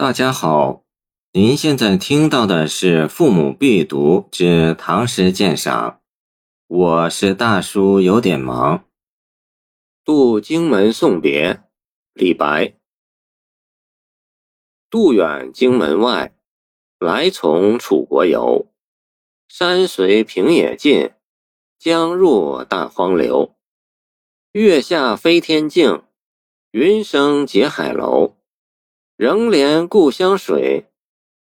大家好，您现在听到的是《父母必读之唐诗鉴赏》，我是大叔，有点忙。渡荆门送别，李白。渡远荆门外，来从楚国游。山随平野尽，江入大荒流。月下飞天镜，云生结海楼。仍怜故乡水，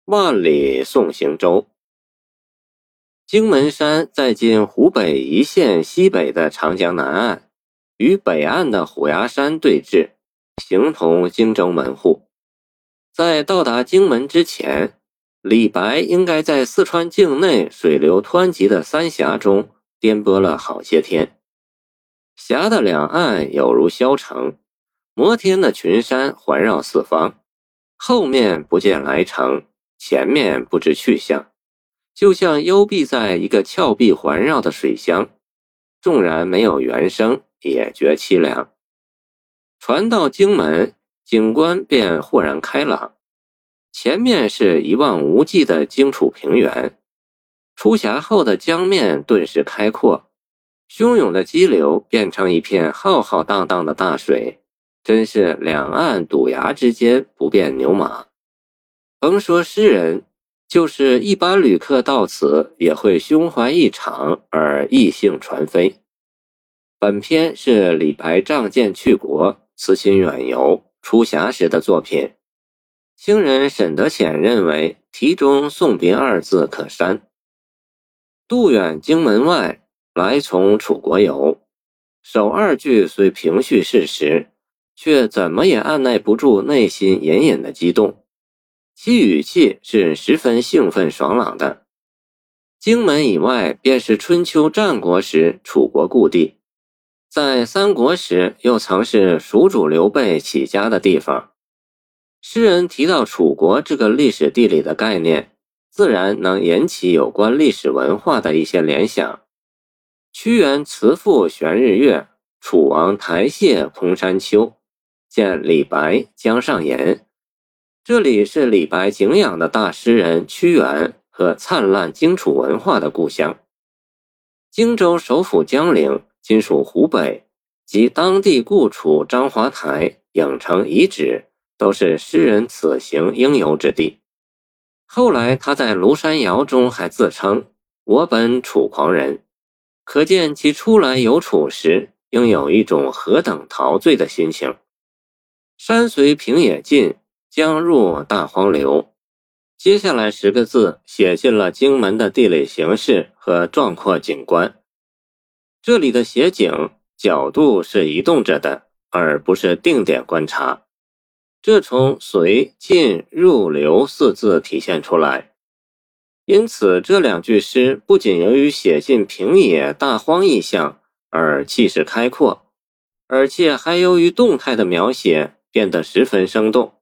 万里送行舟。荆门山在今湖北宜县西北的长江南岸，与北岸的虎牙山对峙，形同荆州门户。在到达荆门之前，李白应该在四川境内水流湍急的三峡中颠簸了好些天。峡的两岸有如霄城，摩天的群山环绕四方，后面不见来城，前面不知去向，就像幽闭在一个峭壁环绕的水乡，纵然没有原声，也觉凄凉。船到荆门，景观便豁然开朗，前面是一望无际的荆楚平原，出峡后的江面顿时开阔。汹涌的激流变成一片浩浩荡荡的大水，真是两岸堵崖之间不变牛马。甭说诗人，就是一般旅客到此也会胸怀异常而异兴传飞。本篇是李白仗剑去国、辞亲远游、出峡时的作品。清人沈德潜认为题中送别二字可删。渡远荆门外。来从楚国游，首二句虽平叙事实，却怎么也按耐不住内心隐隐的激动，其语气是十分兴奋爽朗的。荆门以外，便是春秋战国时楚国故地，在三国时又曾是蜀主刘备起家的地方。诗人提到楚国这个历史地理的概念，自然能引起有关历史文化的一些联想。屈原辞赋悬日月，楚王台榭空山丘。见李白江上言，这里是李白敬仰的大诗人屈原和灿烂荆楚文化的故乡。荆州首府江陵，今属湖北，及当地故楚张华台、影城遗址，都是诗人此行应游之地。后来他在《庐山谣》中还自称：“我本楚狂人。”可见其出来游楚时，应有一种何等陶醉的心情。山随平野尽，江入大荒流。接下来十个字写尽了荆门的地理形势和壮阔景观。这里的写景角度是移动着的，而不是定点观察。这从随、进、入、流四字体现出来。因此，这两句诗不仅由于写进平野大荒意象而气势开阔，而且还由于动态的描写变得十分生动。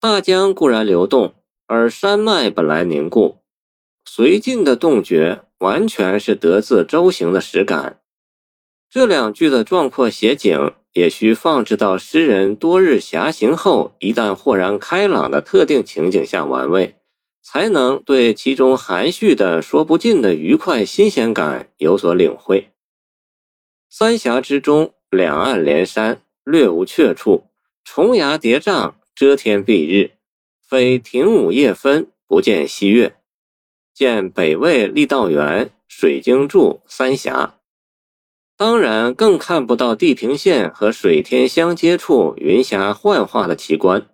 大江固然流动，而山脉本来凝固，随进的动觉完全是得自舟行的实感。这两句的壮阔写景，也需放置到诗人多日遐行后，一旦豁然开朗的特定情景下玩味。才能对其中含蓄的说不尽的愉快新鲜感有所领会。三峡之中，两岸连山，略无阙处，重崖叠嶂，遮天蔽日，非庭午夜分，不见西月。见北魏郦道元《水经注》三峡。当然，更看不到地平线和水天相接处云霞幻化的奇观。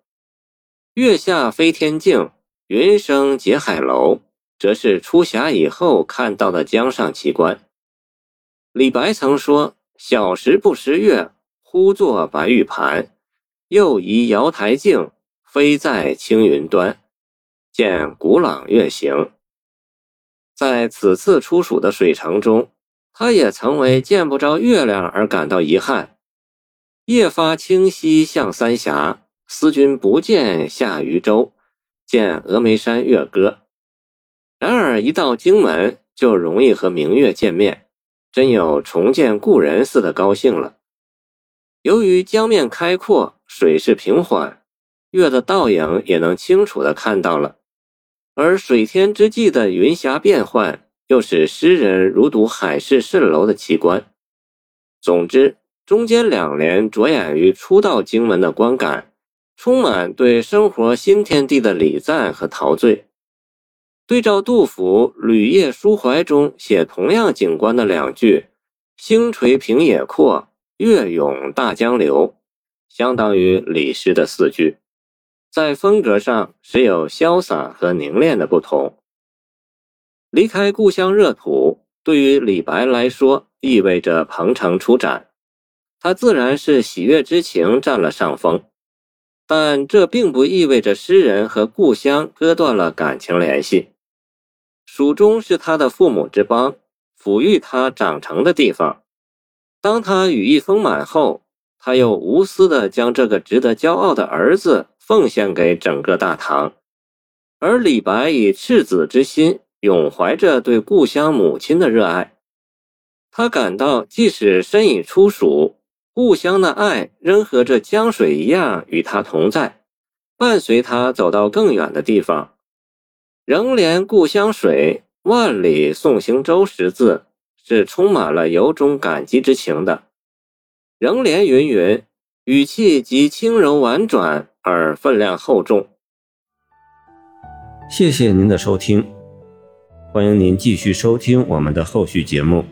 月下飞天镜。云生结海楼，则是出峡以后看到的江上奇观。李白曾说：“小时不识月，呼作白玉盘；又疑瑶台镜，飞在青云端。”见古朗月行。在此次出蜀的水城中，他也曾为见不着月亮而感到遗憾。夜发清溪向三峡，思君不见下渝州。见峨眉山月歌，然而一到荆门就容易和明月见面，真有重见故人似的高兴了。由于江面开阔，水势平缓，月的倒影也能清楚地看到了。而水天之际的云霞变幻，又使诗人如睹海市蜃楼的奇观。总之，中间两联着眼于初到荆门的观感，充满对生活新天地的礼赞和陶醉。对照杜甫《旅夜抒怀》中写同样景观的两句：“星垂平野阔，月涌大江流”，相当于李诗的四句。在风格上时有潇洒和凝练的不同。离开故乡热土，对于李白来说意味着鹏程出展，他自然是喜悦之情占了上风。但这并不意味着诗人和故乡割断了感情联系。蜀中是他的父母之邦，抚育他长成的地方。当他羽翼丰满后，他又无私地将这个值得骄傲的儿子。奉献给整个大唐，而李白以赤子之心，永怀着对故乡母亲的热爱。他感到，即使身已出蜀，故乡的爱仍和这江水一样与他同在，伴随他走到更远的地方。仍怜故乡水，万里送行舟十字，是充满了由衷感激之情的。仍连云云，语气极轻柔婉转。而分量厚重。谢谢您的收听，欢迎您继续收听我们的后续节目。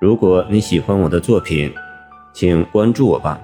如果你喜欢我的作品，请关注我吧。